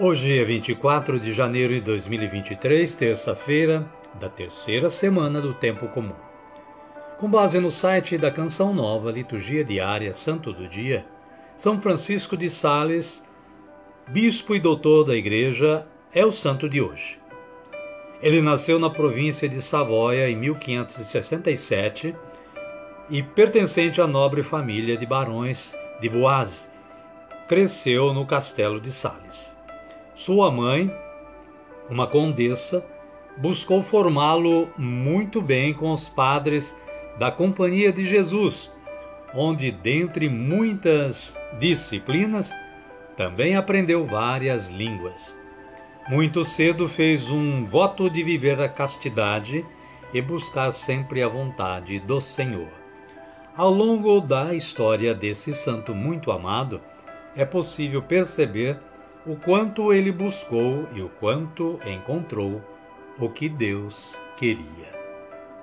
Hoje é 24 de janeiro de 2023, terça-feira da terceira semana do Tempo Comum. Com base no site da Canção Nova, Liturgia Diária Santo do Dia, São Francisco de Sales, bispo e doutor da Igreja, é o santo de hoje. Ele nasceu na província de Savoia em 1567 e, pertencente à nobre família de barões de Boaz, cresceu no castelo de Sales. Sua mãe, uma condessa, buscou formá-lo muito bem com os padres da Companhia de Jesus, onde, dentre muitas disciplinas, também aprendeu várias línguas. Muito cedo fez um voto de viver a castidade e buscar sempre a vontade do Senhor. Ao longo da história desse santo muito amado, é possível perceber o quanto ele buscou e o quanto encontrou o que Deus queria.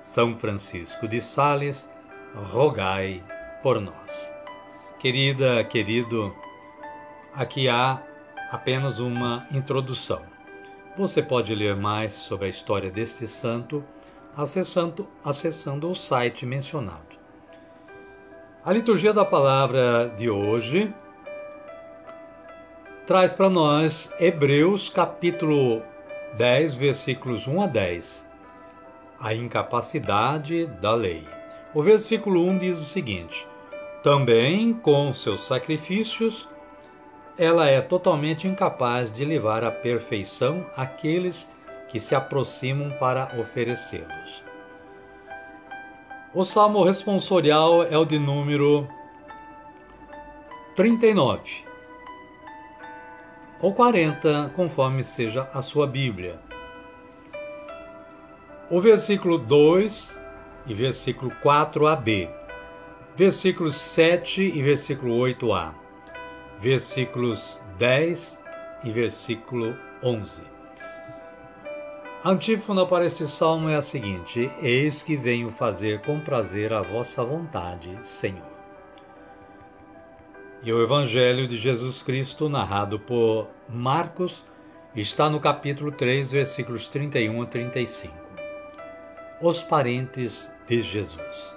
São Francisco de Sales, rogai por nós. Querida, querido, aqui há apenas uma introdução. Você pode ler mais sobre a história deste santo acessando, acessando o site mencionado. A liturgia da palavra de hoje traz para nós Hebreus capítulo 10, versículos 1 a 10. A incapacidade da lei. O versículo 1 diz o seguinte: Também com seus sacrifícios ela é totalmente incapaz de levar à perfeição aqueles que se aproximam para oferecê-los. O salmo responsorial é o de número 39 ou 40, conforme seja a sua Bíblia. O versículo 2 e versículo 4ab, versículos 7 e versículo 8a, versículos 10 e versículo 11. A antífona para esse salmo é a seguinte: Eis que venho fazer com prazer a vossa vontade, Senhor. E o Evangelho de Jesus Cristo, narrado por Marcos, está no capítulo 3, versículos 31 a 35. Os parentes de Jesus.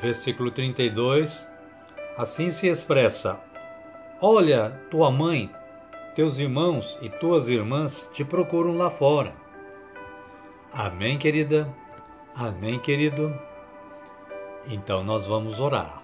Versículo 32, assim se expressa: Olha, tua mãe, teus irmãos e tuas irmãs te procuram lá fora. Amém, querida? Amém, querido? Então nós vamos orar.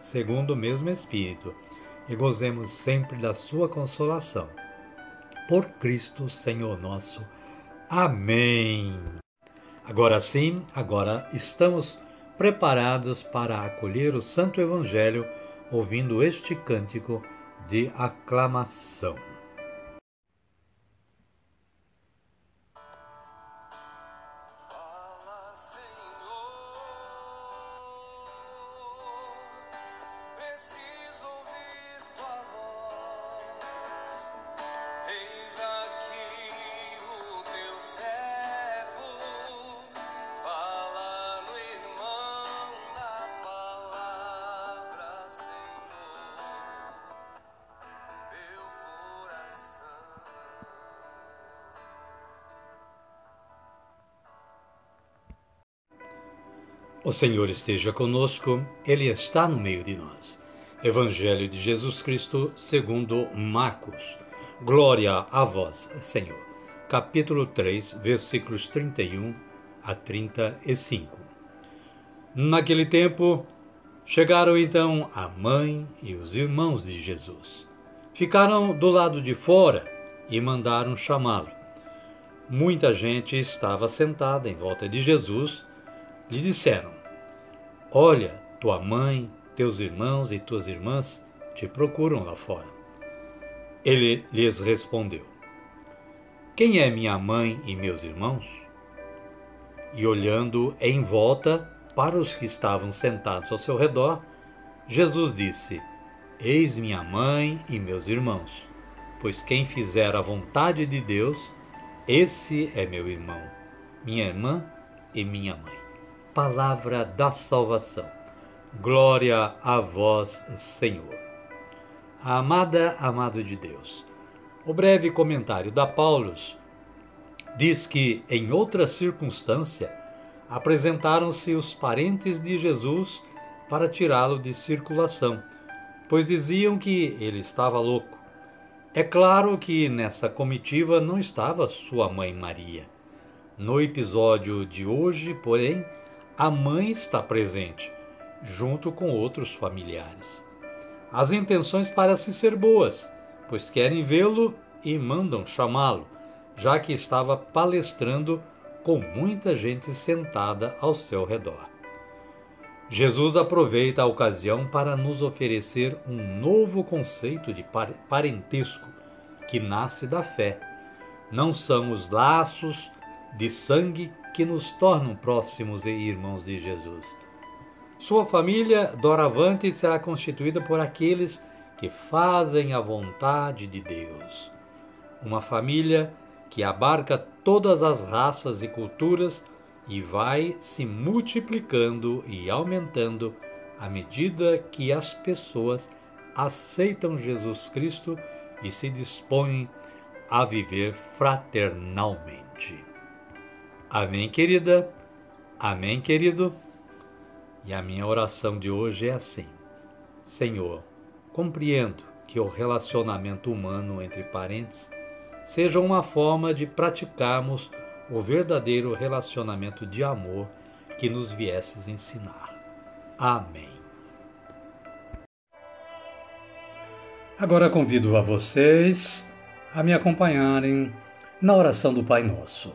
segundo o mesmo Espírito, e gozemos sempre da Sua consolação. Por Cristo, Senhor nosso. Amém. Agora sim, agora estamos preparados para acolher o Santo Evangelho, ouvindo este cântico de aclamação. O Senhor esteja conosco, Ele está no meio de nós. Evangelho de Jesus Cristo, segundo Marcos. Glória a vós, Senhor. Capítulo 3, versículos 31 a 35. Naquele tempo, chegaram então a mãe e os irmãos de Jesus. Ficaram do lado de fora e mandaram chamá-lo. Muita gente estava sentada em volta de Jesus. Lhe disseram: Olha, tua mãe, teus irmãos e tuas irmãs te procuram lá fora. Ele lhes respondeu: Quem é minha mãe e meus irmãos? E olhando em volta para os que estavam sentados ao seu redor, Jesus disse: Eis minha mãe e meus irmãos, pois quem fizer a vontade de Deus, esse é meu irmão, minha irmã e minha mãe palavra da salvação. Glória a vós, Senhor. Amada, amado de Deus. O breve comentário da Paulus diz que, em outra circunstância, apresentaram-se os parentes de Jesus para tirá-lo de circulação, pois diziam que ele estava louco. É claro que nessa comitiva não estava sua mãe Maria. No episódio de hoje, porém, a mãe está presente, junto com outros familiares. As intenções parecem ser boas, pois querem vê-lo e mandam chamá-lo, já que estava palestrando com muita gente sentada ao seu redor. Jesus aproveita a ocasião para nos oferecer um novo conceito de parentesco que nasce da fé. Não são os laços de sangue que nos tornam próximos e irmãos de Jesus. Sua família, doravante, será constituída por aqueles que fazem a vontade de Deus. Uma família que abarca todas as raças e culturas e vai se multiplicando e aumentando à medida que as pessoas aceitam Jesus Cristo e se dispõem a viver fraternalmente. Amém, querida? Amém, querido? E a minha oração de hoje é assim: Senhor, compreendo que o relacionamento humano entre parentes seja uma forma de praticarmos o verdadeiro relacionamento de amor que nos viesses ensinar. Amém. Agora convido a vocês a me acompanharem na oração do Pai Nosso.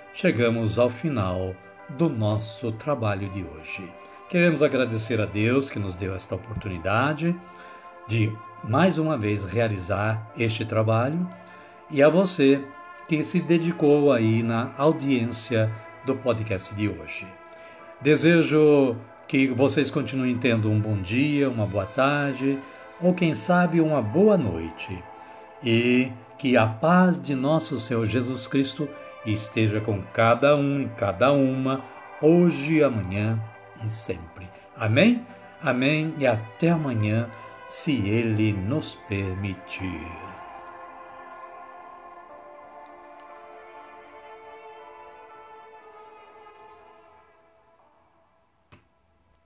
chegamos ao final do nosso trabalho de hoje. Queremos agradecer a Deus que nos deu esta oportunidade de mais uma vez realizar este trabalho e a você que se dedicou aí na audiência do podcast de hoje. Desejo que vocês continuem tendo um bom dia, uma boa tarde ou quem sabe uma boa noite e que a paz de nosso Senhor Jesus Cristo esteja com cada um e cada uma, hoje, amanhã e sempre. Amém? Amém e até amanhã, se Ele nos permitir.